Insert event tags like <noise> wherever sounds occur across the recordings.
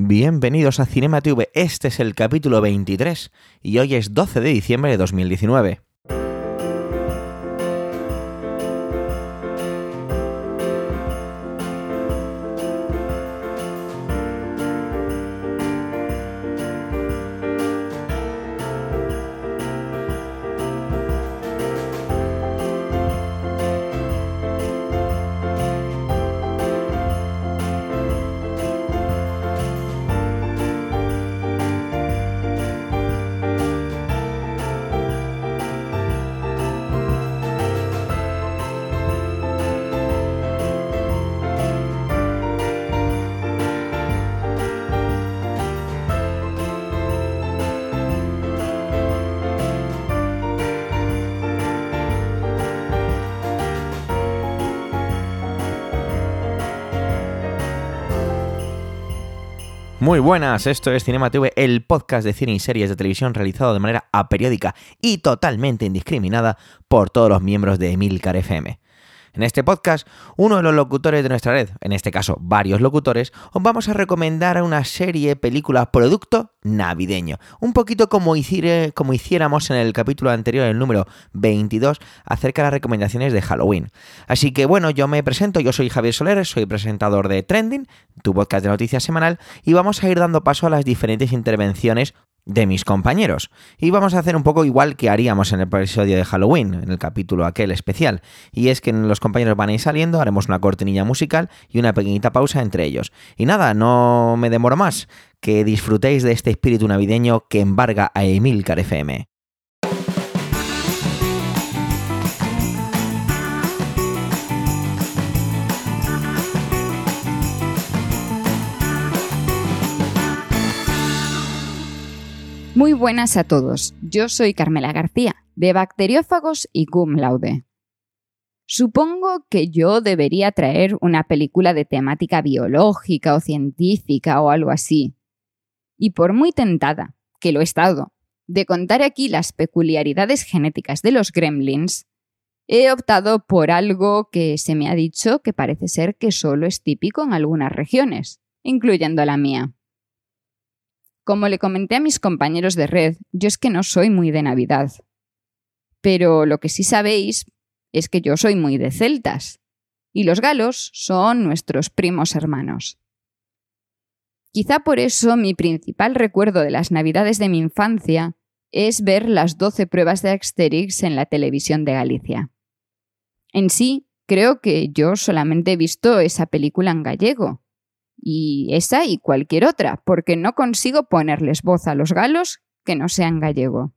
Bienvenidos a Cinema TV, este es el capítulo 23 y hoy es 12 de diciembre de 2019. Muy buenas, esto es Cinema TV, el podcast de cine y series de televisión realizado de manera aperiódica y totalmente indiscriminada por todos los miembros de Emilcar FM. En este podcast, uno de los locutores de nuestra red, en este caso varios locutores, os vamos a recomendar una serie, película, producto navideño. Un poquito como, como hiciéramos en el capítulo anterior, el número 22, acerca de las recomendaciones de Halloween. Así que bueno, yo me presento, yo soy Javier Soler, soy presentador de Trending, tu podcast de noticias semanal, y vamos a ir dando paso a las diferentes intervenciones de mis compañeros. Y vamos a hacer un poco igual que haríamos en el episodio de Halloween, en el capítulo aquel especial. Y es que los compañeros van a ir saliendo, haremos una cortinilla musical y una pequeñita pausa entre ellos. Y nada, no me demoro más. Que disfrutéis de este espíritu navideño que embarga a Emilcar FM. Muy buenas a todos. Yo soy Carmela García, de Bacteriófagos y Cum Laude. Supongo que yo debería traer una película de temática biológica o científica o algo así. Y por muy tentada, que lo he estado, de contar aquí las peculiaridades genéticas de los gremlins, he optado por algo que se me ha dicho que parece ser que solo es típico en algunas regiones, incluyendo la mía. Como le comenté a mis compañeros de red, yo es que no soy muy de Navidad. Pero lo que sí sabéis es que yo soy muy de celtas, y los galos son nuestros primos hermanos. Quizá por eso mi principal recuerdo de las Navidades de mi infancia es ver las doce pruebas de Asterix en la televisión de Galicia. En sí, creo que yo solamente he visto esa película en gallego, y esa y cualquier otra, porque no consigo ponerles voz a los galos que no sean gallego.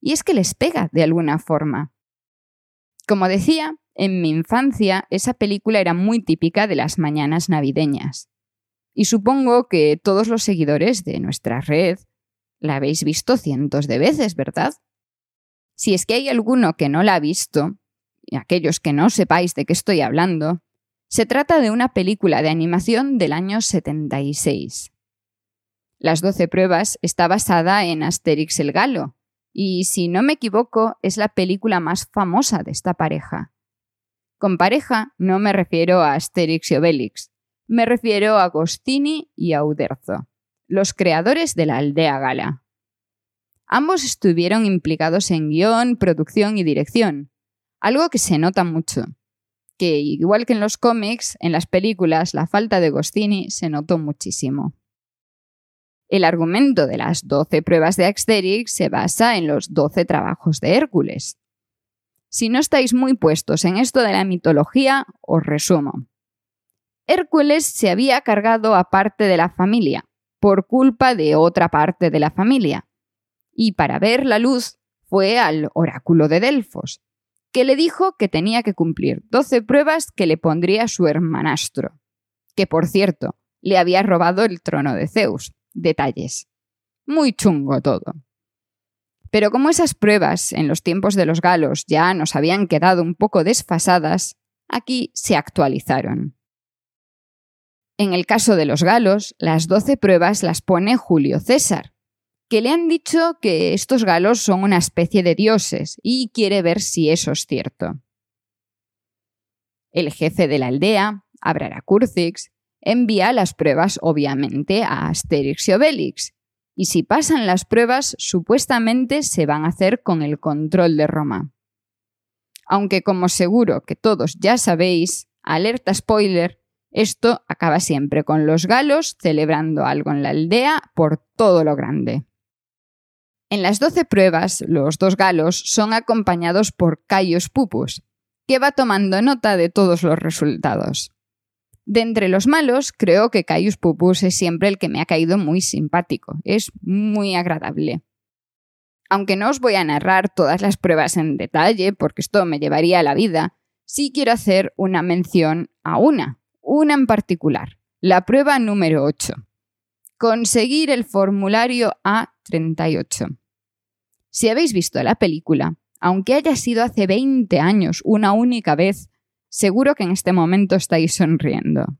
Y es que les pega de alguna forma. Como decía, en mi infancia esa película era muy típica de las mañanas navideñas. Y supongo que todos los seguidores de nuestra red la habéis visto cientos de veces, ¿verdad? Si es que hay alguno que no la ha visto, y aquellos que no sepáis de qué estoy hablando, se trata de una película de animación del año 76. Las doce pruebas está basada en Asterix el Galo, y si no me equivoco es la película más famosa de esta pareja. Con pareja no me refiero a Asterix y Obelix, me refiero a Agostini y a Uderzo, los creadores de la aldea gala. Ambos estuvieron implicados en guion, producción y dirección, algo que se nota mucho que, igual que en los cómics, en las películas la falta de Gostini se notó muchísimo. El argumento de las 12 pruebas de Asterix se basa en los 12 trabajos de Hércules. Si no estáis muy puestos en esto de la mitología, os resumo. Hércules se había cargado a parte de la familia, por culpa de otra parte de la familia. Y para ver la luz fue al oráculo de Delfos, que le dijo que tenía que cumplir 12 pruebas que le pondría su hermanastro, que por cierto, le había robado el trono de Zeus. Detalles. Muy chungo todo. Pero como esas pruebas en los tiempos de los galos ya nos habían quedado un poco desfasadas, aquí se actualizaron. En el caso de los galos, las doce pruebas las pone Julio César, que le han dicho que estos galos son una especie de dioses y quiere ver si eso es cierto. El jefe de la aldea, Abraracurcix, envía las pruebas obviamente a Asterix y Obelix, y si pasan las pruebas supuestamente se van a hacer con el control de Roma. Aunque como seguro que todos ya sabéis, alerta spoiler, esto acaba siempre con los galos celebrando algo en la aldea por todo lo grande. En las doce pruebas, los dos galos son acompañados por Caius Pupus, que va tomando nota de todos los resultados. De entre los malos, creo que Caius Pupus es siempre el que me ha caído muy simpático, es muy agradable. Aunque no os voy a narrar todas las pruebas en detalle, porque esto me llevaría a la vida, sí quiero hacer una mención a una, una en particular, la prueba número 8. Conseguir el formulario A38. Si habéis visto la película, aunque haya sido hace 20 años una única vez, seguro que en este momento estáis sonriendo.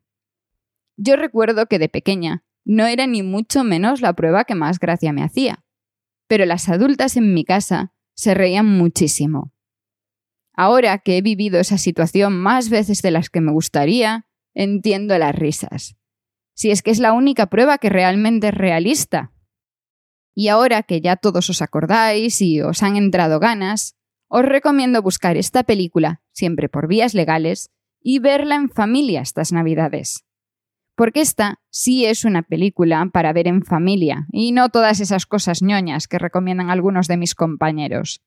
Yo recuerdo que de pequeña no era ni mucho menos la prueba que más gracia me hacía, pero las adultas en mi casa se reían muchísimo. Ahora que he vivido esa situación más veces de las que me gustaría, entiendo las risas. Si es que es la única prueba que realmente es realista. Y ahora que ya todos os acordáis y os han entrado ganas, os recomiendo buscar esta película, siempre por vías legales, y verla en familia estas Navidades. Porque esta sí es una película para ver en familia, y no todas esas cosas ñoñas que recomiendan algunos de mis compañeros.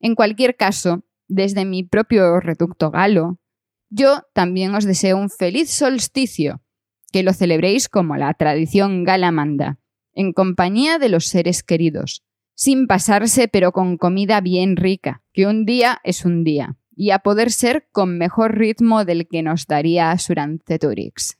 En cualquier caso, desde mi propio reducto galo, yo también os deseo un feliz solsticio, que lo celebréis como la tradición gala manda, en compañía de los seres queridos, sin pasarse pero con comida bien rica, que un día es un día, y a poder ser con mejor ritmo del que nos daría Suranceturix.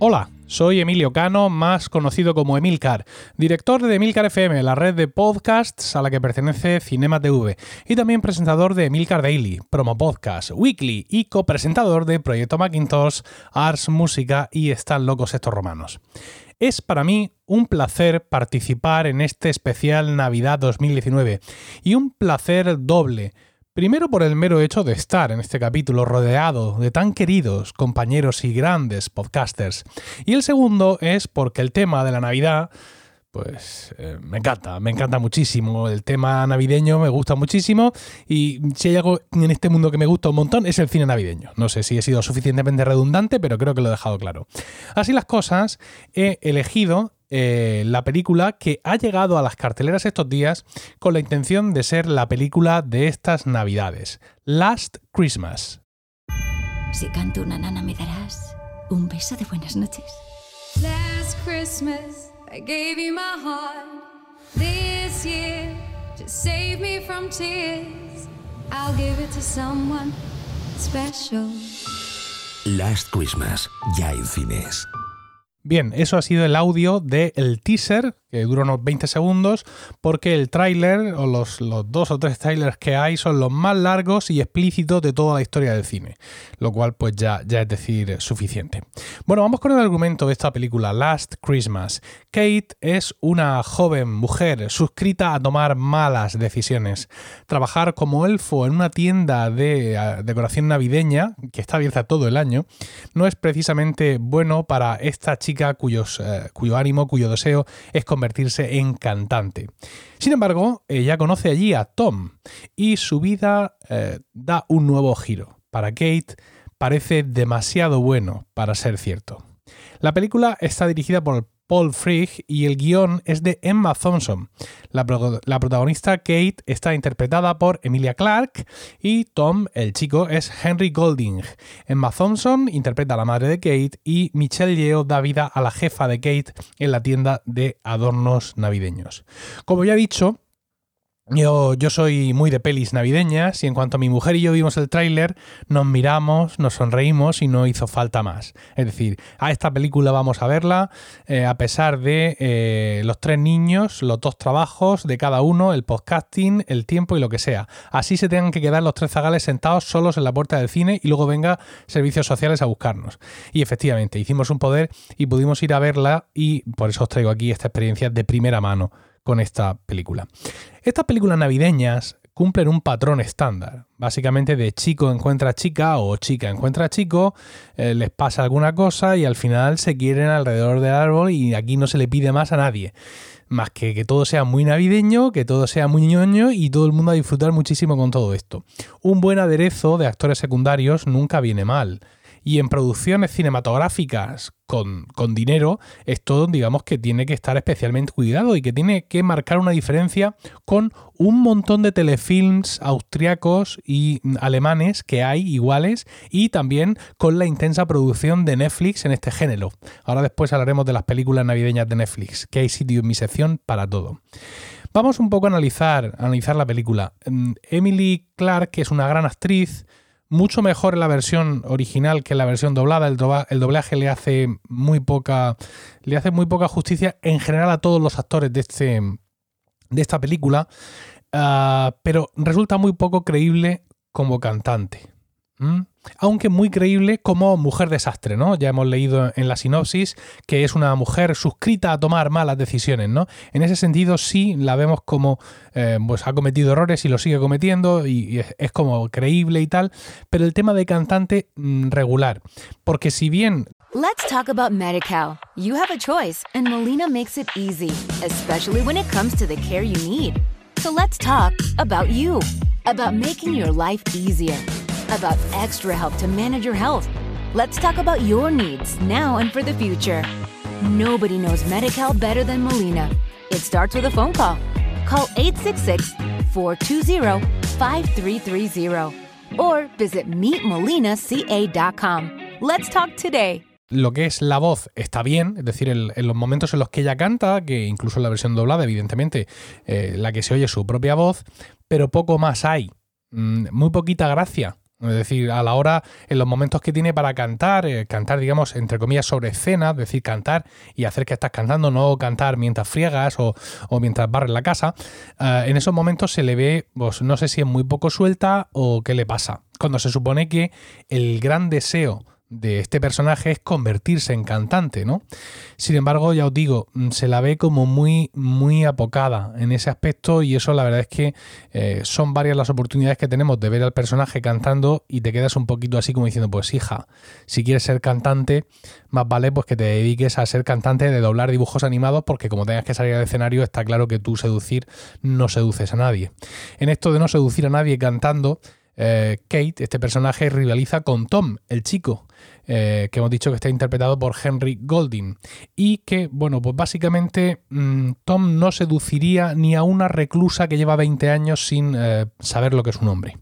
Hola, soy Emilio Cano, más conocido como Emilcar, director de Emilcar FM, la red de podcasts a la que pertenece Cinema TV, y también presentador de Emilcar Daily, Promo Podcast, Weekly y copresentador de Proyecto Macintosh, Ars Música y Están locos estos romanos. Es para mí un placer participar en este especial Navidad 2019 y un placer doble Primero por el mero hecho de estar en este capítulo rodeado de tan queridos compañeros y grandes podcasters. Y el segundo es porque el tema de la Navidad pues eh, me encanta, me encanta muchísimo. El tema navideño me gusta muchísimo y si hay algo en este mundo que me gusta un montón es el cine navideño. No sé si he sido suficientemente redundante, pero creo que lo he dejado claro. Así las cosas, he elegido eh, la película que ha llegado a las carteleras estos días con la intención de ser la película de estas navidades, Last Christmas. Si canto una nana me darás un beso de buenas noches. Last Christmas I gave you my heart. This year just save me from tears. I'll give it to someone special. Last Christmas, ya en cines. Bien, eso ha sido el audio del teaser que dura unos 20 segundos, porque el tráiler o los, dos o tres trailers que hay son los más largos y explícitos de toda la historia del cine, lo cual pues ya, ya es decir suficiente. Bueno, vamos con el argumento de esta película, Last Christmas. Kate es una joven mujer suscrita a tomar malas decisiones. Trabajar como elfo en una tienda de eh, decoración navideña, que está abierta todo el año, no es precisamente bueno para esta chica cuyos, eh, cuyo ánimo, cuyo deseo es convertirse en cantante. Sin embargo, ella conoce allí a Tom y su vida eh, da un nuevo giro. Para Kate parece demasiado bueno para ser cierto. La película está dirigida por Paul Frigg y el guion es de Emma Thompson. La, la, protagonista Kate está interpretada por Emilia Clarke y Tom, el chico, es Henry Golding. Emma Thompson interpreta a la madre de Kate y Michelle Yeoh da vida a la jefa de Kate en la tienda de adornos navideños. Como ya he dicho, yo, yo, soy muy de pelis navideñas y en cuanto mi mujer y yo vimos el tráiler, nos miramos, nos sonreímos y no hizo falta más. Es decir, a esta película vamos a verla eh, a pesar de eh, los tres niños, los dos trabajos de cada uno, el podcasting, el tiempo y lo que sea. Así se tengan que quedar los tres zagales sentados solos en la puerta del cine y luego venga servicios sociales a buscarnos. Y efectivamente, hicimos un poder y pudimos ir a verla y por eso os traigo aquí esta experiencia de primera mano con esta película. Estas películas navideñas cumplen un patrón estándar. Básicamente de chico encuentra chica o chica encuentra chico, eh, les pasa alguna cosa y al final se quieren alrededor del árbol y aquí no se le pide más a nadie. Más que que todo sea muy navideño, que todo sea muy ñoño y todo el mundo a disfrutar muchísimo con todo esto. Un buen aderezo de actores secundarios nunca viene mal y en producciones cinematográficas con, dinero, esto digamos que tiene que estar especialmente cuidado y que tiene que marcar una diferencia con un montón de telefilms austriacos y alemanes que hay iguales y también con la intensa producción de Netflix en este género. Ahora después hablaremos de las películas navideñas de Netflix, que hay sitio en mi sección para todo. Vamos un poco a analizar, a analizar la película. Mm, Emily Clark, que es una gran actriz, mucho mejor en la versión original que en la versión doblada. El, doblaje le hace muy poca. Le hace muy poca justicia en general a todos los actores de, este, de esta película. Ah, pero resulta muy poco creíble como cantante aunque muy creíble como mujer desastre, ¿no? Ya hemos leído en la sinopsis que es una mujer suscrita a tomar malas decisiones, ¿no? En ese sentido sí la vemos como eh, pues ha cometido errores y lo sigue cometiendo y, es, como creíble y tal, pero el tema de cantante mm, regular, porque si bien Let's talk about MediCal. You have a choice and Molina makes it easy, especially when it comes to the care you need. So let's talk about you, about making your life easier. About extra help to manage your health. Let's talk about your needs now and for the future. Nobody knows Medi better than Molina. It starts with a phone call. Call 866 420 5330 or visit meetmolinaca.com. Let's talk today. Lo que es la voz está bien, es decir, en, los momentos en los que ella canta, que incluso en la versión doblada, evidentemente, eh, la que se oye su propia voz, pero poco más hay. Mm, muy poquita gracia es decir, a la hora, en los momentos que tiene para cantar, eh, cantar, digamos, entre comillas, sobre escena, es decir, cantar y hacer que estás cantando, no cantar mientras friegas o, mientras barres la casa, eh, en esos momentos se le ve, pues no sé si es muy poco suelta o qué le pasa. Cuando se supone que el gran deseo de este personaje es convertirse en cantante, ¿no? Sin embargo, ya os digo, mm, se la ve como muy, muy apocada en ese aspecto y eso la verdad es que eh, son varias las oportunidades que tenemos de ver al personaje cantando y te quedas un poquito así como diciendo, pues hija, si quieres ser cantante, más vale pues que te dediques a ser cantante de doblar dibujos animados porque como tengas que salir al escenario está claro que tú seducir no seduces a nadie. En esto de no seducir a nadie cantando, eh, Kate, este personaje, rivaliza con Tom, el chico, eh, que hemos dicho que está interpretado por Henry Golding. Y que, bueno, pues básicamente mm, Tom no seduciría ni a una reclusa que lleva 20 años sin eh, saber lo que es un hombre.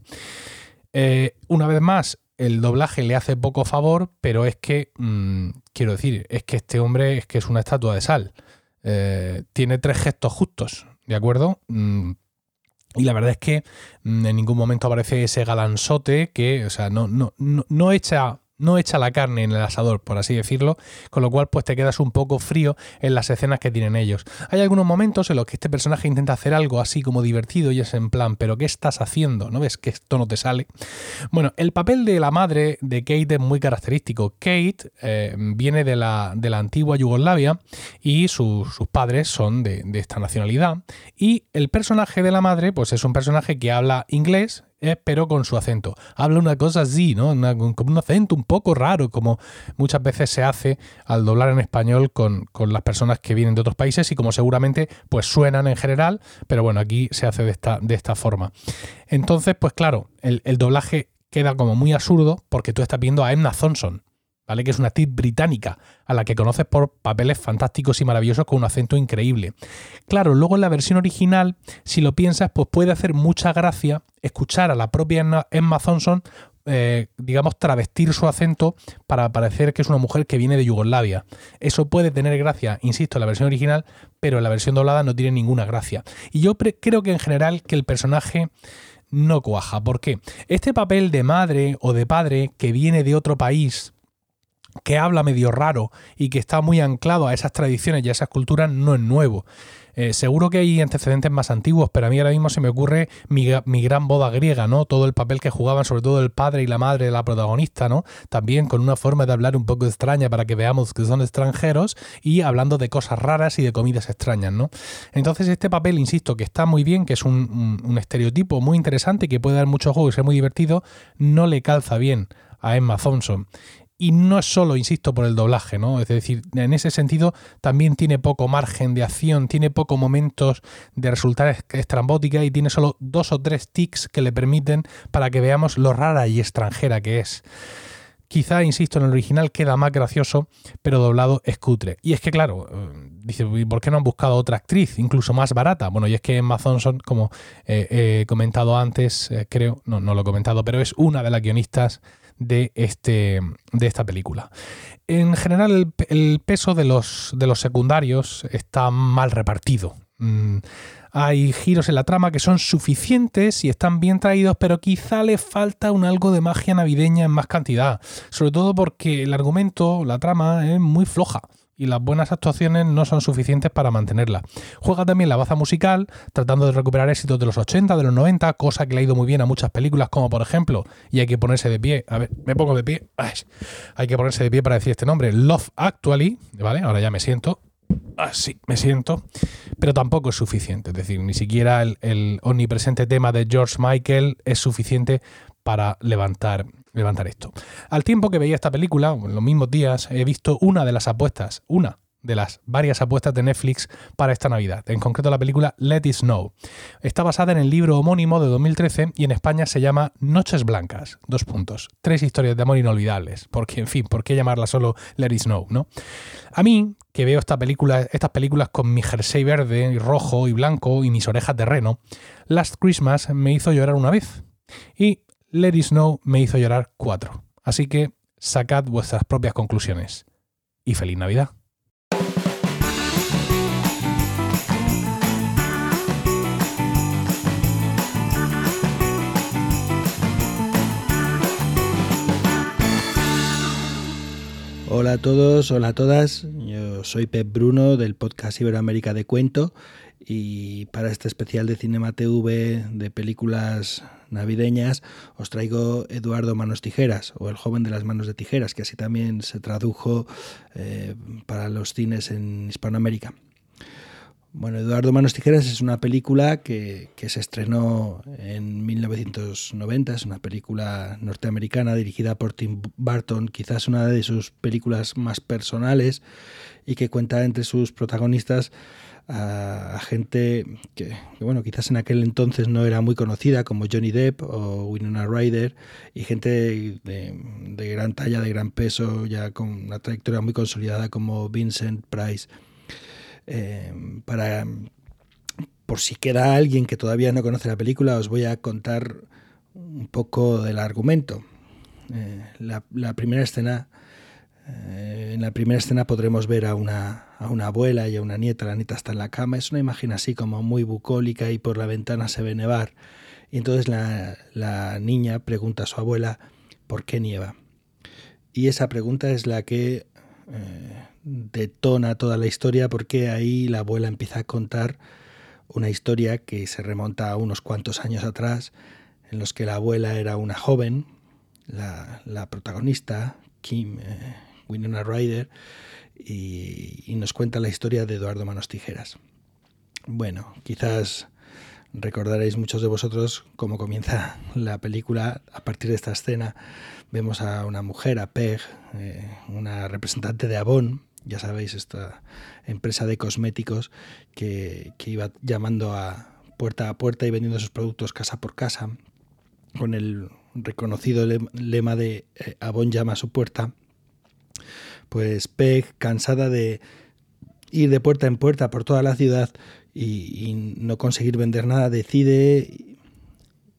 una vez más, el doblaje le hace poco favor, pero es que, mm, quiero decir, es que este hombre es que es una estatua de sal. tiene tres gestos justos, ¿de acuerdo? Mm, y la verdad es que mm, en ningún momento aparece ese galanzote que, o sea, no, no, no, no echa no echa la carne en el asador, por así decirlo, con lo cual pues te quedas un poco frío en las escenas que tienen ellos. Hay algunos momentos en los que este personaje intenta hacer algo así como divertido y es en plan, pero ¿qué estás haciendo? ¿No ves que esto no te sale? Bueno, el papel de la madre de Kate es muy característico. Kate eh, viene de la, de la, antigua Yugoslavia y sus padres son de, de esta nacionalidad y el personaje de la madre pues es un personaje que habla inglés, pero con su acento. Habla una cosa así, ¿no? con un acento un poco raro, como muchas veces se hace al doblar en español con, las personas que vienen de otros países y como seguramente pues suenan en general, pero bueno, aquí se hace de esta, de esta forma. Entonces, pues claro, el, doblaje queda como muy absurdo porque tú estás viendo a Emma Thompson. ¿Vale? Que es una actriz británica, a la que conoces por papeles fantásticos y maravillosos con un acento increíble. Claro, luego en la versión original, si lo piensas, pues puede hacer mucha gracia escuchar a la propia Emma Thompson eh, digamos, travestir su acento para parecer que es una mujer que viene de Yugoslavia. Eso puede tener gracia, insisto, en la versión original, pero en la versión doblada no tiene ninguna gracia. Y yo creo que en general que el personaje no cuaja. ¿Por qué? Este papel de madre o de padre que viene de otro país, que habla medio raro y que está muy anclado a esas tradiciones y a esas culturas, no es nuevo. Eh, seguro que hay antecedentes más antiguos, pero a mí ahora mismo se me ocurre mi, gran boda griega, ¿no? Todo el papel que jugaban, sobre todo el padre y la madre de la protagonista, ¿no? También con una forma de hablar un poco extraña para que veamos que son extranjeros y hablando de cosas raras y de comidas extrañas, ¿no? Entonces este papel, insisto, que está muy bien, que es un, un estereotipo muy interesante, que puede dar mucho juego y ser muy divertido, no le calza bien a Emma Thompson. Y no es solo, insisto, por el doblaje, ¿no? Es decir, en ese sentido también tiene poco margen de acción, tiene pocos momentos de resultar estrambótica y tiene solo dos o tres tics que le permiten para que veamos lo rara y extranjera que es. Quizá, insisto, en el original queda más gracioso, pero doblado es cutre. Y es que, claro, eh, dice, ¿por qué no han buscado otra actriz, incluso más barata? Bueno, y es que Emma Thompson, como he comentado antes, eh, creo, no, no lo he comentado, pero es una de las guionistas de, este, de esta película. En general, el, peso de los, de los secundarios está mal repartido. Mm, hay giros en la trama que son suficientes y están bien traídos, pero quizá le falta un algo de magia navideña en más cantidad. Sobre todo porque el argumento, la trama, es muy floja y las buenas actuaciones no son suficientes para mantenerla. Juega también la baza musical, tratando de recuperar éxitos de los 80, de los 90, cosa que le ha ido muy bien a muchas películas, como por ejemplo, y hay que ponerse de pie, a ver, me pongo de pie, hay que ponerse de pie para decir este nombre, Love Actually, ¿vale? Ahora ya me siento, así, me siento, pero tampoco es suficiente, es decir, ni siquiera el, el omnipresente tema de George Michael es suficiente para levantar levantar esto. Al tiempo que veía esta película, en los mismos días, he visto una de las apuestas, una de las varias apuestas de Netflix para esta Navidad, en concreto la película Let It Snow. Está basada en el libro homónimo de 2013 y en España se llama Noches Blancas, dos puntos, tres historias de amor inolvidables, porque en fin, ¿por qué llamarla solo Let It Snow, no? A mí, que veo esta película, estas películas con mi jersey verde, y rojo y blanco y mis orejas de reno, Last Christmas me hizo llorar una vez. Y Let It Snow me hizo llorar cuatro. Así que sacad vuestras propias conclusiones. Y feliz Navidad. Hola a todos, hola a todas. Yo soy Pep Bruno del podcast Iberoamérica de Cuento y para este especial de Cinema TV de películas navideñas os traigo Eduardo Manos Tijeras o El joven de las manos de tijeras, que así también se tradujo eh, para los cines en Hispanoamérica. Bueno, Eduardo Manos Tijeras es una película que, que, se estrenó en 1990, es una película norteamericana dirigida por Tim Burton, quizás una de sus películas más personales y que cuenta entre sus protagonistas a, gente que, bueno, quizás en aquel entonces no era muy conocida, como Johnny Depp o Winona Ryder, y gente de, gran talla, de gran peso, ya con una trayectoria muy consolidada, como Vincent Price. Eh, para, por si queda alguien que todavía no conoce la película, os voy a contar un poco del argumento. Eh, la primera escena eh, en la primera escena podremos ver a una, abuela y a una nieta, la nieta está en la cama, es una imagen así como muy bucólica y por la ventana se ve nevar. Y entonces la, niña pregunta a su abuela por qué nieva. Y esa pregunta es la que eh, detona toda la historia porque ahí la abuela empieza a contar una historia que se remonta a unos cuantos años atrás, en los que la abuela era una joven, la, la protagonista, Kim, eh, Winona Ryder, y, nos cuenta la historia de Eduardo Manos Tijeras. Bueno, quizás recordaréis muchos de vosotros cómo comienza la película. A partir de esta escena vemos a una mujer, a Peg, eh, una representante de Avon, ya sabéis, esta empresa de cosméticos que, iba llamando a puerta a puerta y vendiendo sus productos casa por casa, con el reconocido lema de eh, Avon llama a su puerta pues Peg, cansada de ir de puerta en puerta por toda la ciudad y, no conseguir vender nada, decide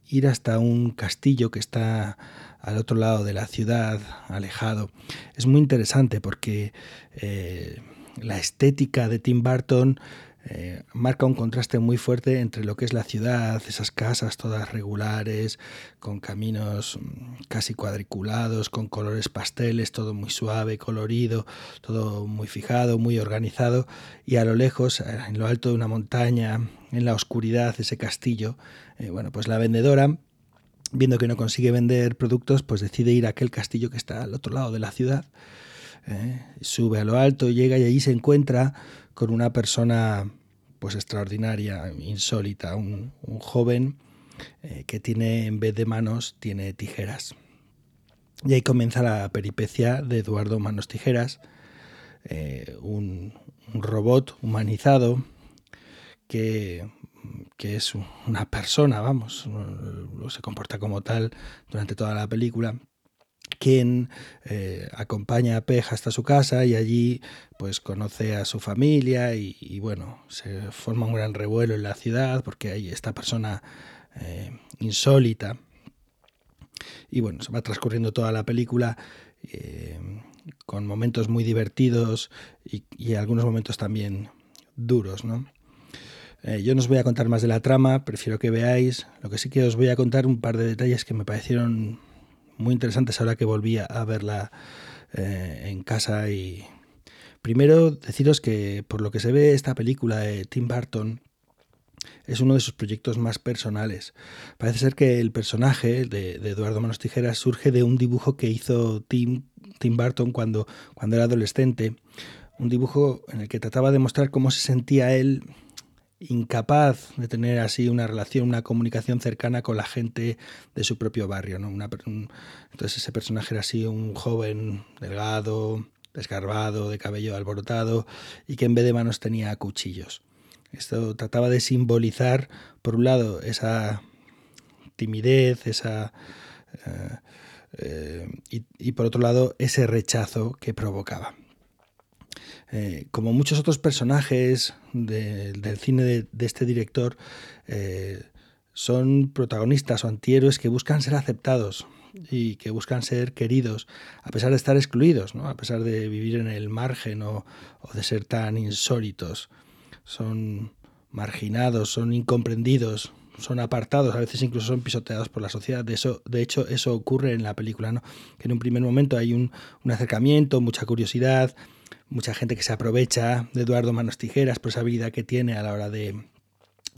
ir hasta un castillo que está al otro lado de la ciudad, alejado. Es muy interesante porque eh, la estética de Tim Burton eh, marca un contraste muy fuerte entre lo que es la ciudad, esas casas todas regulares, con caminos mm, casi cuadriculados, con colores pasteles, todo muy suave, colorido, todo muy fijado, muy organizado, y a lo lejos, eh, en lo alto de una montaña, en la oscuridad, ese castillo, eh, bueno, pues la vendedora viendo que no consigue vender productos, pues decide ir a aquel castillo que está al otro lado de la ciudad. sube a lo alto, llega y allí se encuentra con una persona pues extraordinaria, insólita, un, joven eh, que tiene en vez de manos tiene tijeras. Y ahí comienza la peripecia de Eduardo Manos Tijeras, eh, un, robot humanizado que, que, es una persona, vamos, se comporta como tal durante toda la película quien eh, acompaña a Pej hasta su casa y allí pues conoce a su familia y, bueno, se forma un gran revuelo en la ciudad porque hay esta persona eh, insólita. Y bueno, se va transcurriendo toda la película eh, con momentos muy divertidos y, algunos momentos también duros, ¿no? yo no os voy a contar más de la trama, prefiero que veáis. Lo que sí que os voy a contar un par de detalles que me parecieron muy interesantes ahora que volví a verla eh, en casa y primero deciros que por lo que se ve esta película de Tim Burton es uno de sus proyectos más personales. Parece ser que el personaje de, Eduardo Manos Tijeras surge de un dibujo que hizo Tim, Tim Burton cuando, cuando era adolescente, un dibujo en el que trataba de mostrar cómo se sentía él incapaz de tener así una relación, una comunicación cercana con la gente de su propio barrio. ¿no? entonces ese personaje era así un joven delgado, desgarbado, de cabello alborotado y que en vez de manos tenía cuchillos. Esto trataba de simbolizar, por un lado, esa timidez, esa... Eh, eh, y por otro lado, ese rechazo que provocaba. Eh, como muchos otros personajes del cine de, este director, eh, son protagonistas o antihéroes que buscan ser aceptados y que buscan ser queridos, a pesar de estar excluidos, ¿no? a pesar de vivir en el margen o, de ser tan insólitos. Son marginados, son incomprendidos, son apartados, a veces incluso son pisoteados por la sociedad. De, hecho, eso ocurre en la película, ¿no? que en un primer momento hay un acercamiento, mucha curiosidad, mucha gente que se aprovecha de Eduardo Manos Tijeras por esa habilidad que tiene a la hora de,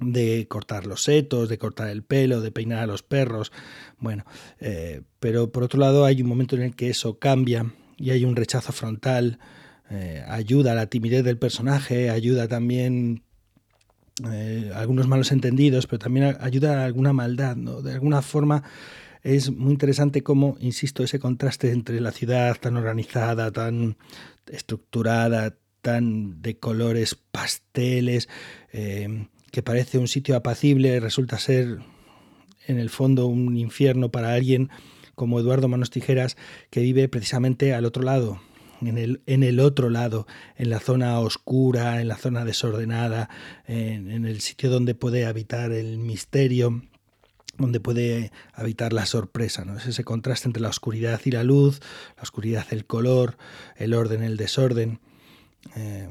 de cortar los setos, de cortar el pelo, de peinar a los perros. Bueno, eh, pero por otro lado hay un momento en el que eso cambia y hay un rechazo frontal, eh, ayuda a la timidez del personaje, ayuda también eh, algunos malos entendidos, pero también ayuda a alguna maldad, ¿no? De alguna forma es muy interesante cómo, insisto, ese contraste entre la ciudad tan organizada, tan estructurada, tan de colores pasteles, eh, que parece un sitio apacible, resulta ser en el fondo un infierno para alguien como Eduardo Manos Tijeras, que vive precisamente al otro lado, en el, en el otro lado, en la zona oscura, en la zona desordenada, en, en el sitio donde puede habitar el misterio donde puede habitar la sorpresa, ¿no? Es ese contraste entre la oscuridad y la luz, la oscuridad, el color, el orden, el desorden. Eh,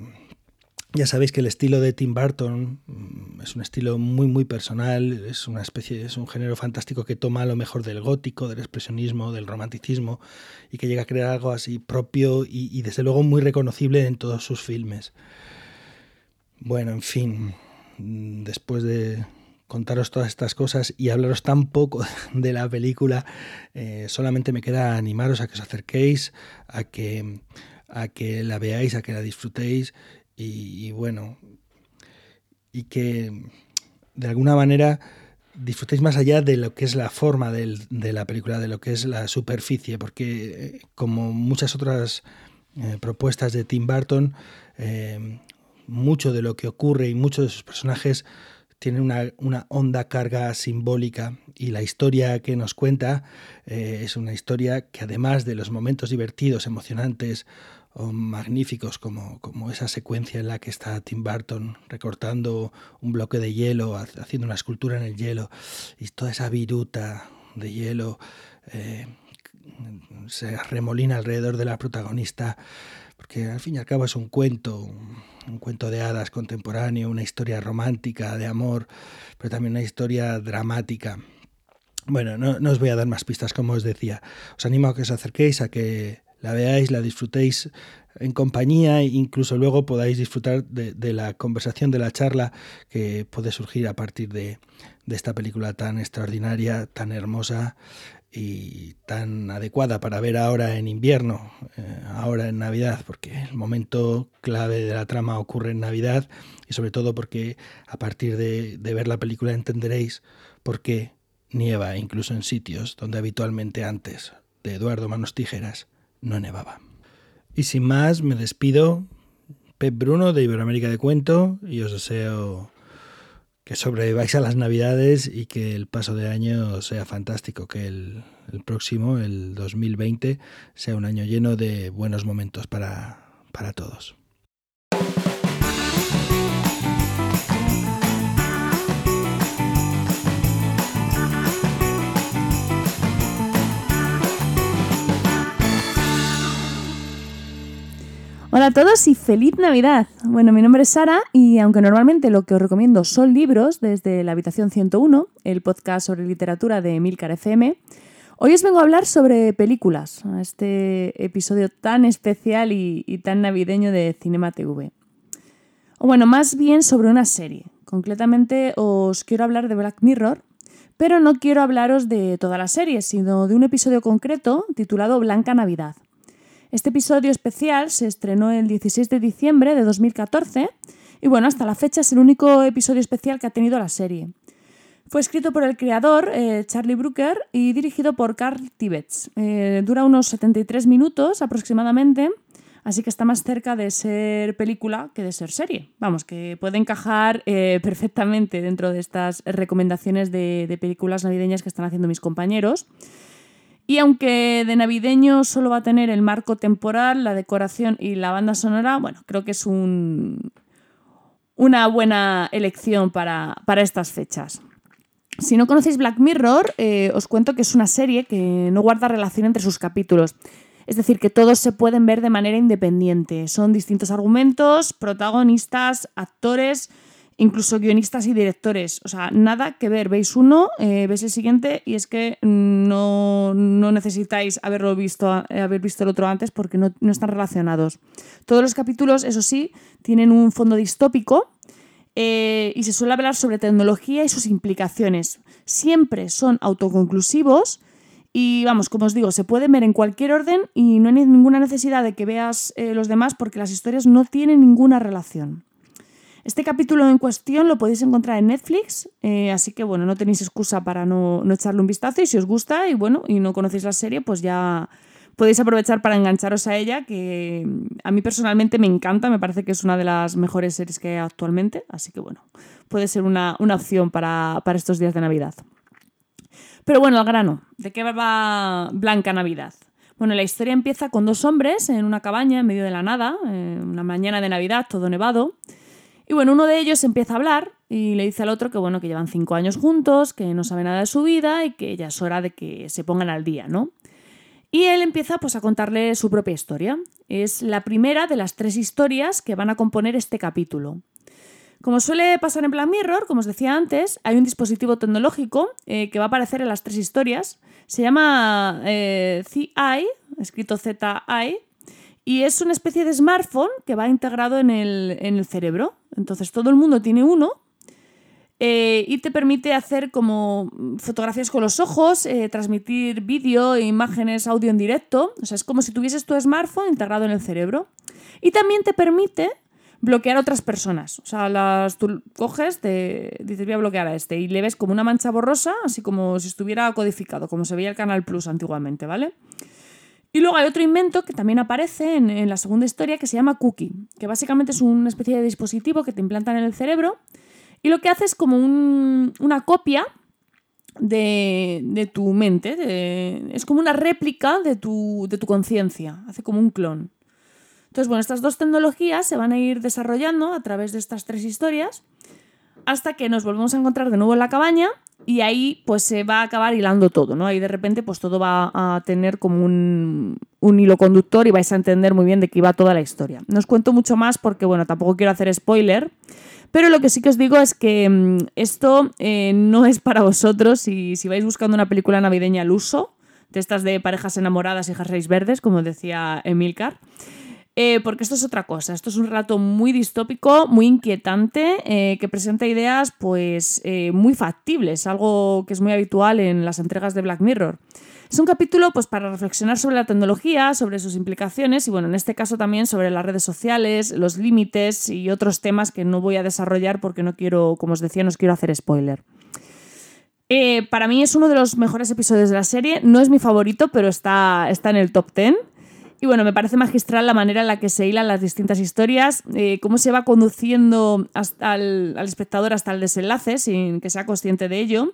ya sabéis que el estilo de Tim Burton mm, es un estilo muy muy personal, es una especie, es un género fantástico que toma lo mejor del gótico, del expresionismo, del romanticismo y que llega a crear algo así propio y, desde luego muy reconocible en todos sus filmes. Bueno, en fin, después de contaros todas estas cosas y hablaros tan poco <laughs> de la película, eh, solamente me queda animaros a que os acerquéis, a que, a que la veáis, a que la disfrutéis y, bueno, y que de alguna manera disfrutéis más allá de lo que es la forma de la película, de lo que es la superficie, porque eh, como muchas otras eh, propuestas de Tim Burton, mucho de lo que ocurre y muchos de sus personajes tiene una, una honda carga simbólica. Y la historia que nos cuenta eh, es una historia que además de los momentos divertidos, emocionantes o magníficos como, como esa secuencia en la que está Tim Burton recortando un bloque de hielo, haciendo una escultura en el hielo y toda esa viruta de hielo eh, se remolina alrededor de la protagonista porque al fin y al cabo es un cuento, un, cuento de hadas contemporáneo, una historia romántica de amor, pero también una historia dramática. Bueno, no, os voy a dar más pistas, como os decía. Os animo a que os acerquéis, a que la veáis, la disfrutéis en compañía e incluso luego podáis disfrutar de, de, la conversación, de la charla que puede surgir a partir de, de esta película tan extraordinaria, tan hermosa y tan adecuada para ver ahora en invierno, eh, ahora en Navidad, porque el momento clave de la trama ocurre en Navidad y sobre todo porque a partir de, de ver la película entenderéis por qué nieva incluso en sitios donde habitualmente antes de Eduardo Manos Tijeras no nevaba. Y sin más, me despido. Pep Bruno de Iberoamérica de Cuento y os deseo que sobreviváis a las navidades y que el paso de año sea fantástico, que el, el, próximo, el 2020, sea un año lleno de buenos momentos para, para todos. Hola a todos y feliz Navidad. Bueno, mi nombre es Sara y aunque normalmente lo que os recomiendo son libros desde la habitación 101, el podcast sobre literatura de Milcar FM, hoy os vengo a hablar sobre películas, este episodio tan especial y, y tan navideño de Cinema TV. O bueno, más bien sobre una serie. Concretamente os quiero hablar de Black Mirror, pero no quiero hablaros de toda la serie, sino de un episodio concreto titulado Blanca Navidad. Este episodio especial se estrenó el 16 de diciembre de 2014 y bueno, hasta la fecha es el único episodio especial que ha tenido la serie. Fue escrito por el creador eh, Charlie Brooker y dirigido por Carl Tibbets. Eh, dura unos 73 minutos aproximadamente, así que está más cerca de ser película que de ser serie. Vamos, que puede encajar eh, perfectamente dentro de estas recomendaciones de, de películas navideñas que están haciendo mis compañeros. Y aunque de navideño solo va a tener el marco temporal, la decoración y la banda sonora, bueno, creo que es un, una buena elección para, para, estas fechas. Si no conocéis Black Mirror, eh, os cuento que es una serie que no guarda relación entre sus capítulos. Es decir, que todos se pueden ver de manera independiente. Son distintos argumentos, protagonistas, actores incluso guionistas y directores. O sea, nada que ver. Veis uno, eh, veis el siguiente y es que no, no necesitáis haberlo visto, eh, haber visto el otro antes porque no, no, están relacionados. Todos los capítulos, eso sí, tienen un fondo distópico eh, y se suele hablar sobre tecnología y sus implicaciones. Siempre son autoconclusivos. Y vamos, como os digo, se pueden ver en cualquier orden y no hay ninguna necesidad de que veas los demás porque las historias no tienen ninguna relación. Este capítulo en cuestión lo podéis encontrar en Netflix, eh, así que bueno, no tenéis excusa para no, no, echarle un vistazo y si os gusta y bueno, y no conocéis la serie, pues ya podéis aprovechar para engancharos a ella, que a mí personalmente me encanta, me parece que es una de las mejores series que hay actualmente, así que bueno, puede ser una, una opción para, para estos días de Navidad. Pero bueno, al grano, ¿de qué va Blanca Navidad? Bueno, la historia empieza con dos hombres en una cabaña en medio de la nada, en una mañana de Navidad, todo nevado. Y bueno, uno de ellos empieza a hablar y le dice al otro que bueno, que llevan cinco años juntos, que no sabe nada de su vida y que ya es hora de que se pongan al día, ¿no? Y él empieza pues a contarle su propia historia. Es la primera de las tres historias que van a componer este capítulo. Como suele pasar en Black Mirror, como os decía antes, hay un dispositivo tecnológico eh, que va a aparecer en las tres historias. Se llama eh, CI, escrito ZI, y es una especie de smartphone que va integrado en el, en el cerebro. Entonces todo el mundo tiene uno eh, y te permite hacer como fotografías con los ojos, eh, transmitir vídeo imágenes, audio en directo. O sea, es como si tuvieses tu smartphone integrado en el cerebro. Y también te permite bloquear a otras personas. O sea, las, tú coges, te dices voy a bloquear a este y le ves como una mancha borrosa, así como si estuviera codificado, como se veía el Canal Plus antiguamente, ¿vale? Y luego hay otro invento que también aparece en, la segunda historia que se llama Cookie, que básicamente es una especie de dispositivo que te implantan en el cerebro Y lo que hace es como un- una copia de, tu mente, es como una réplica de tu, de tu conciencia, hace como un clon. Entonces, bueno, estas dos tecnologías se van a ir desarrollando a través de estas tres historias hasta que nos volvemos a encontrar de nuevo en la cabaña y ahí pues se va a acabar hilando todo, ¿no? Ahí de repente pues todo va a tener como un, un hilo conductor y vais a entender muy bien de qué iba toda la historia. No os cuento mucho más porque, bueno, tampoco quiero hacer spoiler, pero lo que sí que os digo es que mm, esto eh, no es para vosotros si, si vais buscando una película navideña al uso, de estas de parejas enamoradas y jerseys verdes, como decía Emilcar. Eh, porque esto es otra cosa. Esto es un relato muy distópico, muy inquietante, eh, que presenta ideas pues eh, muy factibles, algo que es muy habitual en las entregas de Black Mirror. Es un capítulo pues, para reflexionar sobre la tecnología, sobre sus implicaciones y, bueno, en este caso también sobre las redes sociales, los límites y otros temas que no voy a desarrollar porque no quiero, como os decía, no os quiero hacer spoiler. Para mí es uno de los mejores episodios de la serie. No es mi favorito, pero está, está en el top 10. Y bueno, me parece magistral la manera en la que se hilan las distintas historias, eh, cómo se va conduciendo hasta al, al espectador hasta el desenlace sin que sea consciente de ello.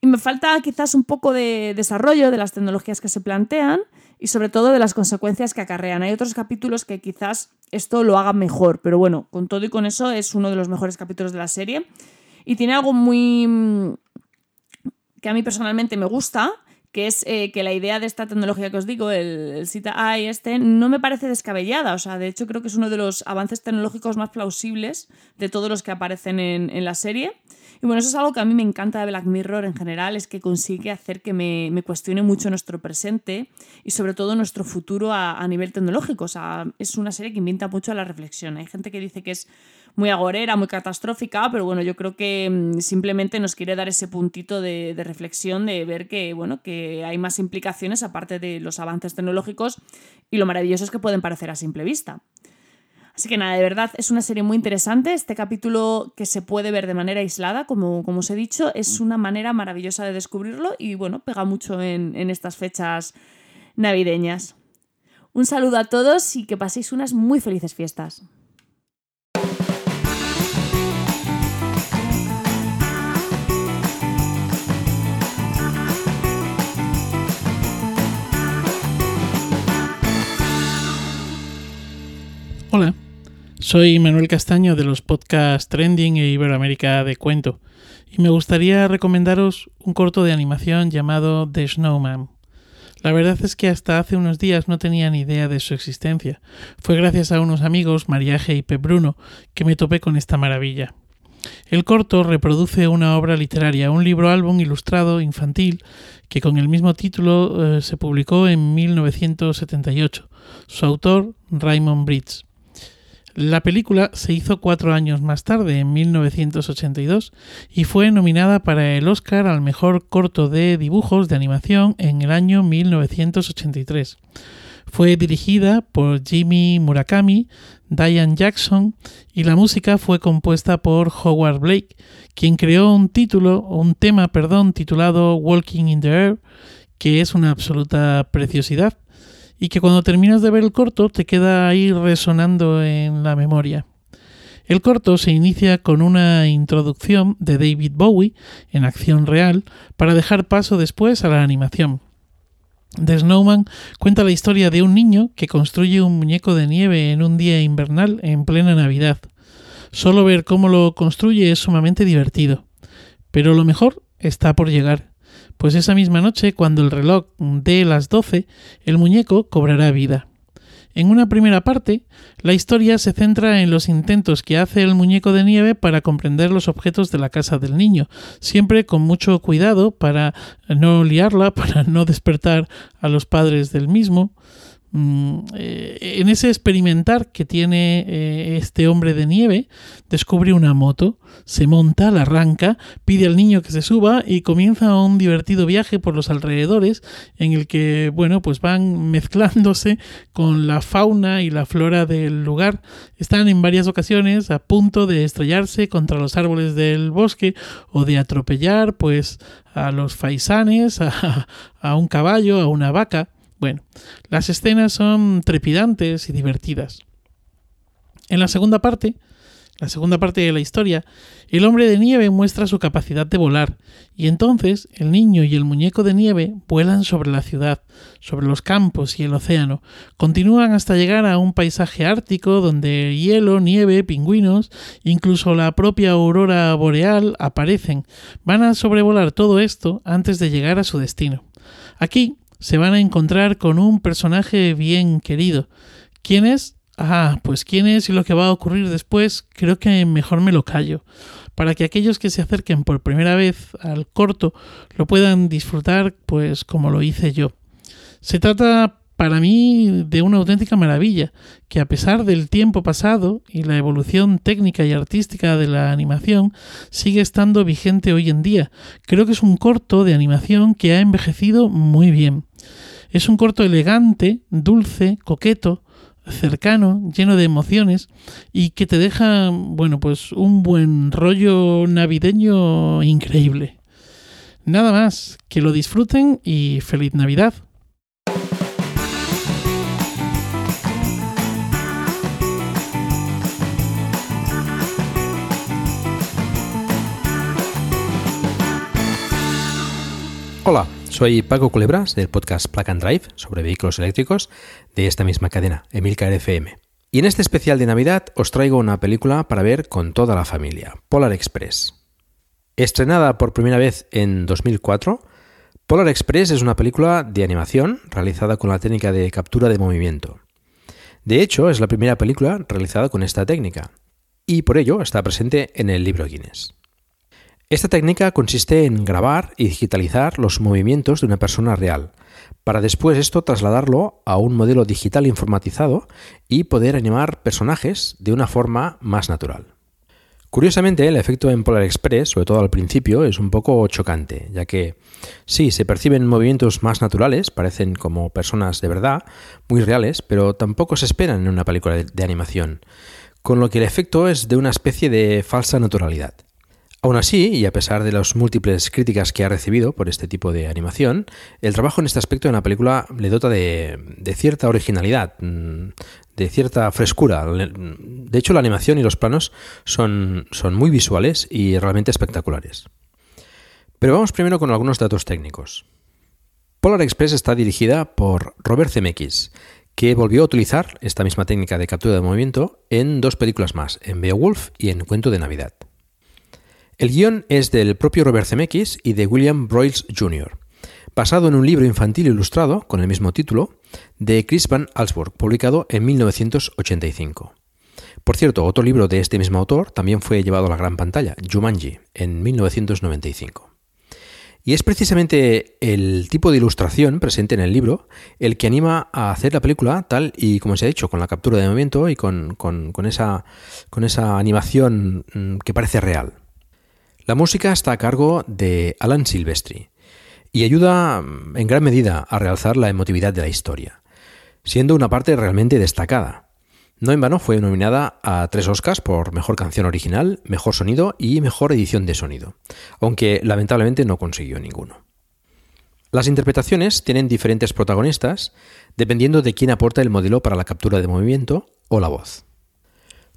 Y me falta quizás un poco de desarrollo de las tecnologías que se plantean y sobre todo de las consecuencias que acarrean. Hay otros capítulos que quizás esto lo hagan mejor, pero bueno, con todo y con eso es uno de los mejores capítulos de la serie. Y tiene algo muy... mm, que a mí personalmente me gusta, que es eh, que la idea de esta tecnología que os digo, el, Sita AI este, no me parece descabellada. O sea, de hecho creo que es uno de los avances tecnológicos más plausibles de todos los que aparecen en, en la serie. Y bueno, eso es algo que a mí me encanta de Black Mirror en general, es que consigue hacer que me, me cuestione mucho nuestro presente y sobre todo nuestro futuro a, a nivel tecnológico. O sea, es una serie que invita mucho a la reflexión. Hay gente que dice que es muy agorera, muy catastrófica, pero bueno, yo creo que mm, simplemente nos quiere dar ese puntito de, de reflexión, de ver que, bueno, que hay más implicaciones aparte de los avances tecnológicos y lo maravillosos que pueden parecer a simple vista. Así que nada, de verdad es una serie muy interesante. Este capítulo que se puede ver de manera aislada, como, como os he dicho, es una manera maravillosa de descubrirlo y bueno, pega mucho en, en estas fechas navideñas. Un saludo a todos y que paséis unas muy felices fiestas. Hola, soy Manuel Castaño de los podcasts Trending e Iberoamérica de Cuento y me gustaría recomendaros un corto de animación llamado The Snowman. La verdad es que hasta hace unos días no tenía ni idea de su existencia. Fue gracias a unos amigos, Mariaje y Pep Bruno, que me topé con esta maravilla. El corto reproduce una obra literaria, un libro álbum ilustrado infantil que con el mismo título eh, se publicó en 1978. Su autor, Raymond Briggs. La película se hizo cuatro años más tarde, en 1982, y fue nominada para el Oscar al mejor corto de dibujos de animación en el año 1983. Fue dirigida por Jimmy Murakami, Diane Jackson y la música fue compuesta por Howard Blake, quien creó un título, un tema, perdón, titulado Walking in the Air, que es una absoluta preciosidad y que cuando terminas de ver el corto te queda ahí resonando en la memoria. El corto se inicia con una introducción de David Bowie en acción real para dejar paso después a la animación. The Snowman cuenta la historia de un niño que construye un muñeco de nieve en un día invernal en plena Navidad. Solo ver cómo lo construye es sumamente divertido. Pero lo mejor está por llegar pues esa misma noche, cuando el reloj dé las 12, el muñeco cobrará vida. En una primera parte, la historia se centra en los intentos que hace el muñeco de nieve para comprender los objetos de la casa del niño, siempre con mucho cuidado para no liarla, <laughs> para no despertar a los padres del mismo. En ese experimentar que tiene este hombre de nieve, descubre una moto, se monta, la arranca, pide al niño que se suba y comienza un divertido viaje por los alrededores en el que, bueno, pues van <laughs> mezclándose con la fauna y la flora del lugar. Están en varias ocasiones a punto de estrellarse contra los árboles del bosque o de atropellar, pues, a los faisanes, <laughs> a un caballo, a una vaca. Bueno, las escenas son trepidantes y divertidas. En la segunda parte, la segunda parte de la historia, el hombre de nieve muestra su capacidad de volar, y entonces el niño y el muñeco de nieve vuelan sobre la ciudad, sobre los campos y el océano, continúan hasta llegar a un paisaje ártico donde hielo, nieve, pingüinos, incluso la propia aurora boreal aparecen. Van a sobrevolar todo esto antes de llegar a su destino. Aquí se van a encontrar con un personaje bien querido. ¿Quién es? Ah, pues quién es y lo que va a ocurrir después, creo que mejor me lo callo, para que aquellos que se acerquen por primera vez al corto lo puedan disfrutar pues como lo hice yo. Se trata para mí de una auténtica maravilla, que a pesar del tiempo pasado y la evolución técnica y artística de la animación, sigue estando vigente hoy en día. Creo que es un corto de animación que ha envejecido muy bien. Es un corto elegante, dulce, coqueto, cercano, lleno de emociones y que te deja, bueno, pues un buen rollo navideño increíble. Nada más, que lo disfruten y feliz Navidad. Hola, soy Paco Culebras del podcast Plug and Drive sobre vehículos eléctricos de esta misma cadena, Emilcar FM. Y en este especial de Navidad os traigo una película para ver con toda la familia, Polar Express. Estrenada por primera vez en 2004, Polar Express es una película de animación realizada con la técnica de captura de movimiento. De hecho, es la primera película realizada con esta técnica, y por ello está presente en el libro Guinness. Esta técnica consiste en grabar y digitalizar los movimientos de una persona real, para después esto trasladarlo a un modelo digital informatizado y poder animar personajes de una forma más natural. Curiosamente, el efecto en Polar Express, sobre todo al principio, es un poco chocante, ya que sí, se perciben movimientos más naturales, parecen como personas de verdad, muy reales, pero tampoco se esperan en una película de, animación, con lo que el efecto es de una especie de falsa naturalidad. Aún así, y a pesar de las múltiples críticas que ha recibido por este tipo de animación, el trabajo en este aspecto en la película le dota de, cierta originalidad, mm, de cierta frescura. De hecho, la animación y los planos son, son muy visuales y realmente espectaculares. Pero vamos primero con algunos datos técnicos. Polar Express está dirigida por Robert Zemeckis, que volvió a utilizar esta misma técnica de captura de movimiento en dos películas más, en Beowulf y en Cuento de Navidad. El guion es del propio Robert Zemeckis y de William Broyles Jr., basado en un libro infantil ilustrado con el mismo título de Chris Van Allsburg, publicado en 1985. Por cierto, otro libro de este mismo autor también fue llevado a la gran pantalla, Jumanji, en 1995. Y es precisamente el tipo de ilustración presente en el libro el que anima a hacer la película tal y como se ha hecho, con la captura de movimiento y con, esa, con esa animación mm, que parece real. La música está a cargo de Alan Silvestri y ayuda mm, en gran medida a realzar la emotividad de la historia, siendo una parte realmente destacada. No en vano fue nominada a tres Oscars por Mejor Canción Original, Mejor Sonido y Mejor Edición de Sonido, aunque lamentablemente no consiguió ninguno. Las interpretaciones tienen diferentes protagonistas dependiendo de quién aporta el modelo para la captura de movimiento o la voz.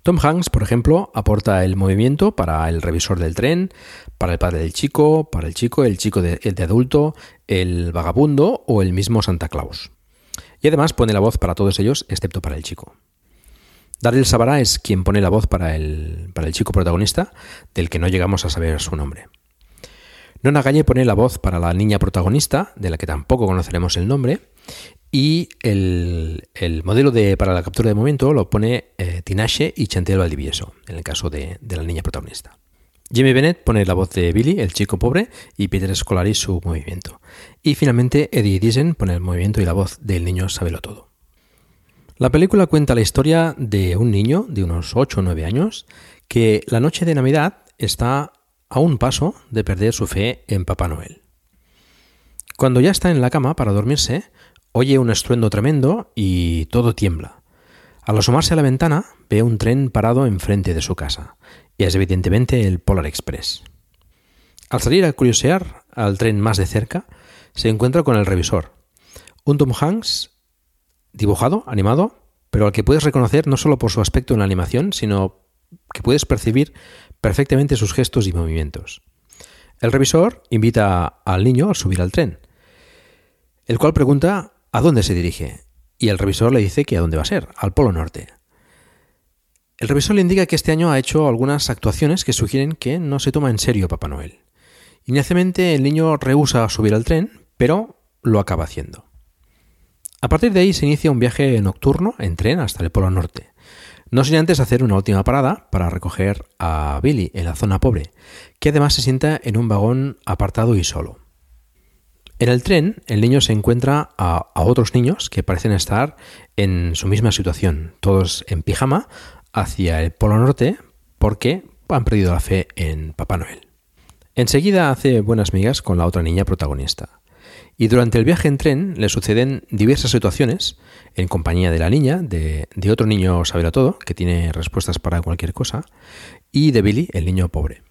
Tom Hanks, por ejemplo, aporta el movimiento para el revisor del tren, para el padre del chico, para el chico, el chico de, adulto, el vagabundo o el mismo Santa Claus. Y además pone la voz para todos ellos, excepto para el chico. Daryl Sabara es quien pone la voz para el, para el chico protagonista, del que no llegamos a saber su nombre. Nona Galle pone la voz para la niña protagonista, de la que tampoco conoceremos el nombre, y el, modelo de, para la captura de momento lo pone eh, Tinashe y Chantel Valdivieso, en el caso de, la niña protagonista. Jimmy Bennett pone la voz de Billy, el chico pobre, y Peter Scolari su movimiento. Y finalmente Eddie Disen pone el movimiento y la voz del niño Sabelo Todo. La película cuenta la historia de un niño de unos 8 o 9 años que la noche de Navidad está a un paso de perder su fe en Papá Noel. Cuando ya está en la cama para dormirse, Oye un estruendo tremendo y todo tiembla. Al asomarse a la ventana, ve un tren parado enfrente de su casa, y es evidentemente el Polar Express. Al salir a curiosear al tren más de cerca, se encuentra con el revisor, un Tom Hanks dibujado, animado, pero al que puedes reconocer no solo por su aspecto en la animación, sino que puedes percibir perfectamente sus gestos y movimientos. El revisor invita al niño a subir al tren, el cual pregunta a dónde se dirige, y el revisor le dice que a dónde va a ser, al Polo Norte. El revisor le indica que este año ha hecho algunas actuaciones que sugieren que no se toma en serio Papá Noel. Inicialmente el niño rehúsa subir al tren, pero lo acaba haciendo. A partir de ahí se inicia un viaje nocturno en tren hasta el Polo Norte. No sin antes hacer una última parada para recoger a Billy en la zona pobre, que además se sienta en un vagón apartado y solo. En el tren, el niño se encuentra a, otros niños que parecen estar en su misma situación, todos en pijama, hacia el Polo Norte, porque han perdido la fe en Papá Noel. Enseguida hace buenas migas con la otra niña protagonista. Y durante el viaje en tren le suceden diversas situaciones en compañía de la niña, de, de otro niño saberá todo, que tiene respuestas para cualquier cosa, y de Billy, el niño pobre.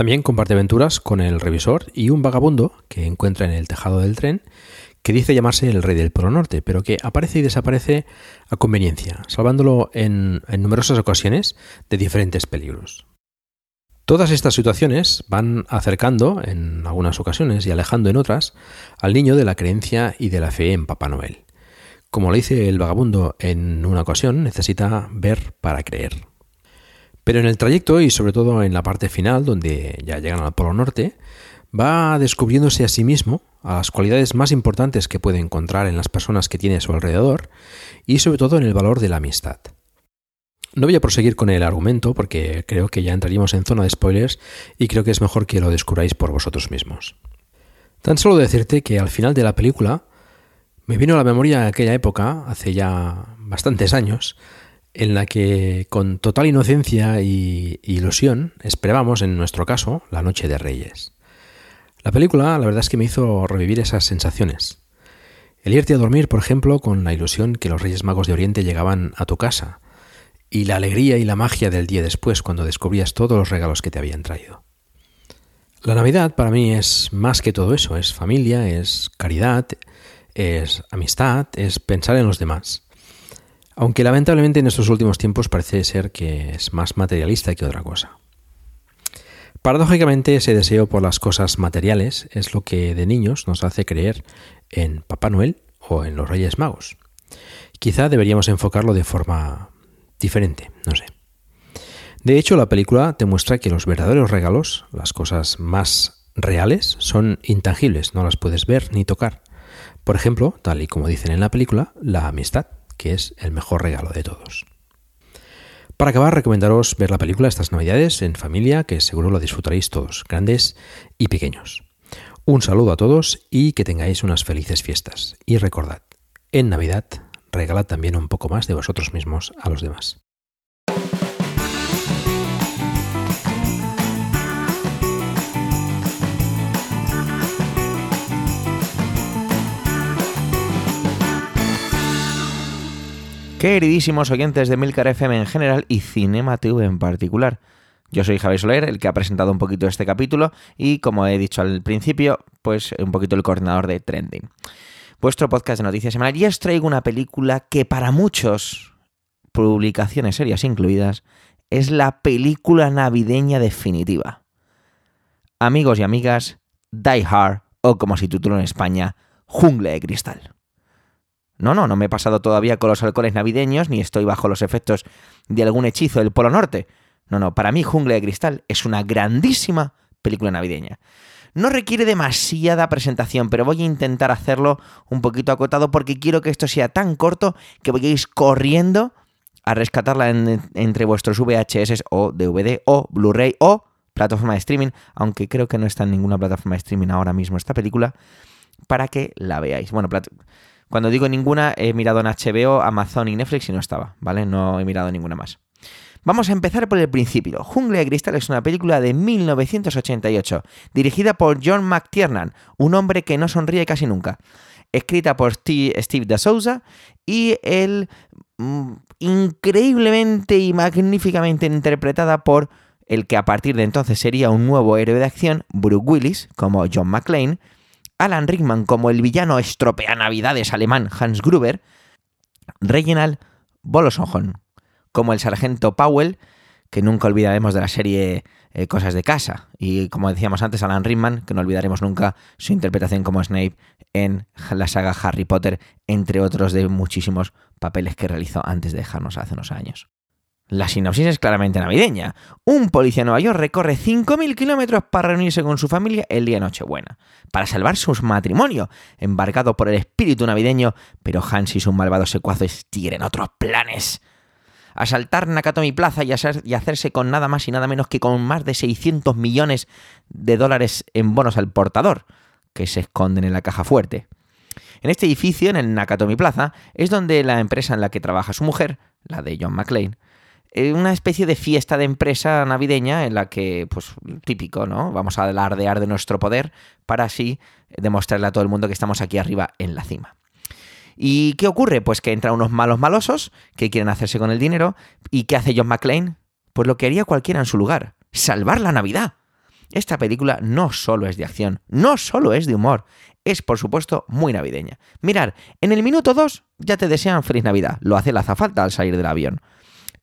También comparte aventuras con el revisor y un vagabundo que encuentra en el tejado del tren que dice llamarse el rey del Polo Norte, pero que aparece y desaparece a conveniencia, salvándolo en, numerosas ocasiones de diferentes peligros. Todas estas situaciones van acercando en algunas ocasiones y alejando en otras al niño de la creencia y de la fe en Papá Noel. Como le dice el vagabundo en una ocasión, necesita ver para creer. Pero en el trayecto y sobre todo en la parte final, donde ya llegan al Polo Norte, va descubriéndose a sí mismo a las cualidades más importantes que puede encontrar en las personas que tiene a su alrededor y sobre todo en el valor de la amistad. No voy a proseguir con el argumento porque creo que ya entraríamos en zona de spoilers y creo que es mejor que lo descubráis por vosotros mismos. Tan solo decirte que al final de la película me vino a la memoria aquella época, hace ya bastantes años, en la que con total inocencia y ilusión esperábamos, en nuestro caso, la Noche de Reyes. La película, la verdad es que me hizo revivir esas sensaciones. El irte a dormir, por ejemplo, con la ilusión que los Reyes Magos de Oriente llegaban a tu casa, y la alegría y la magia del día después cuando descubrías todos los regalos que te habían traído. La Navidad para mí es más que todo eso, es familia, es caridad, es amistad, es pensar en los demás. Aunque lamentablemente en estos últimos tiempos parece ser que es más materialista que otra cosa. Paradójicamente ese deseo por las cosas materiales es lo que de niños nos hace creer en Papá Noel o en los Reyes Magos. Quizá deberíamos enfocarlo de forma diferente, no sé. De hecho, la película te muestra que los verdaderos regalos, las cosas más reales, son intangibles, no las puedes ver ni tocar. Por ejemplo, tal y como dicen en la película, la amistad, que es el mejor regalo de todos. Para acabar, recomendaros ver la película estas navidades en familia, que seguro lo disfrutaréis todos, grandes y pequeños. Un saludo a todos y que tengáis unas felices fiestas. Y recordad, en Navidad regalad también un poco más de vosotros mismos a los demás. Queridísimos oyentes de Milcar FM en general y Cinema TV en particular. Yo soy Javier Soler, el que ha presentado un poquito este capítulo y, como he dicho al principio, pues un poquito el coordinador de Trending vuestro podcast de noticias semanal. Y os traigo una película que para muchos, publicaciones serias incluidas, es la película navideña definitiva. Amigos y amigas, Die Hard, o como se titula en España, Jungle de Cristal. No, no, no me he pasado todavía con los alcoholes navideños, ni estoy bajo los efectos de algún hechizo del Polo Norte. No, no, para mí Jungle de Cristal es una grandísima película navideña. No requiere demasiada presentación, pero voy a intentar hacerlo un poquito acotado porque quiero que esto sea tan corto que vayáis corriendo a rescatarla entre vuestros VHS o DVD o Blu-ray o plataforma de streaming, aunque creo que no está en ninguna plataforma de streaming ahora mismo esta película, para que la veáis. Bueno, cuando digo ninguna, he mirado en HBO, Amazon y Netflix y no estaba, ¿vale? No he mirado ninguna más. Vamos a empezar por el principio. Jungle de Cristal es una película de 1988, dirigida por John McTiernan, un hombre que no sonríe casi nunca. Escrita por Steve de Souza y él mm, increíblemente y magníficamente interpretada por el que a partir de entonces sería un nuevo héroe de acción, Brooke Willis, como John McClane, Alan Rickman como el villano estropea navidades alemán Hans Gruber, Reginald Bolosohon como el sargento Powell, que nunca olvidaremos de la serie eh, Cosas de Casa. Y como decíamos antes, Alan Rickman, que no olvidaremos nunca su interpretación como Snape en la saga Harry Potter, entre otros de muchísimos papeles que realizó antes de dejarnos hace unos años. La sinopsis es claramente navideña. Un policía de Nueva York recorre 5.000 kilómetros para reunirse con su familia el día de Nochebuena, para salvar su matrimonio, embarcado por el espíritu navideño, pero Hans y sus malvados secuaces tienen otros planes. Asaltar Nakatomi Plaza y, hacerse con nada más y nada menos que con más de 600 millones de dólares en bonos al portador, que se esconden en la caja fuerte. En este edificio, en el Nakatomi Plaza, es donde la empresa en la que trabaja su mujer, la de John McClane, una especie de fiesta de empresa navideña en la que, pues típico, ¿no? Vamos a alardear de nuestro poder para así demostrarle a todo el mundo que estamos aquí arriba en la cima. ¿Y qué ocurre? Pues que entran unos malos malosos que quieren hacerse con el dinero. ¿Y qué hace John McClane? Pues lo que haría cualquiera en su lugar, salvar la Navidad. Esta película no solo es de acción, no solo es de humor, es por supuesto muy navideña. Mirar, en el minuto 2 ya te desean feliz Navidad, lo hace la azafalta al salir del avión.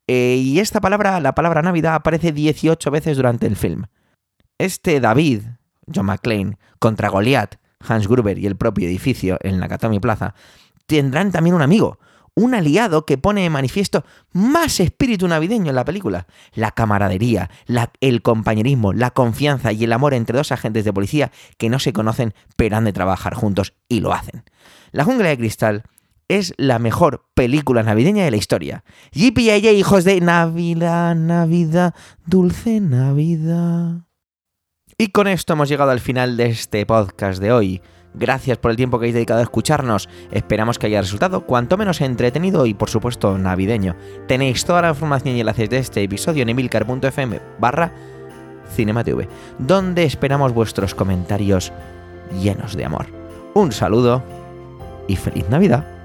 Eh, y esta palabra, la palabra Navidad, aparece 18 veces durante el film. Este David, John McClane, contra Goliath, Hans Gruber y el propio edificio en Nakatomi Plaza, tendrán también un amigo, un aliado que pone en manifiesto más espíritu navideño en la película. La camaradería, el compañerismo, la confianza y el amor entre dos agentes de policía que no se conocen pero han de trabajar juntos y lo hacen. La jungla de cristal es la mejor película navideña de la historia. Yippee hijos de Navidad, Navidad, dulce Navidad. Y con esto hemos llegado al final de este podcast de hoy. Gracias por el tiempo que habéis dedicado a escucharnos. Esperamos que haya resultado cuanto menos entretenido y por supuesto navideño. Tenéis toda la información y enlaces de este episodio en emilcar.fm barra cinematv, donde esperamos vuestros comentarios llenos de amor. Un saludo y feliz Navidad.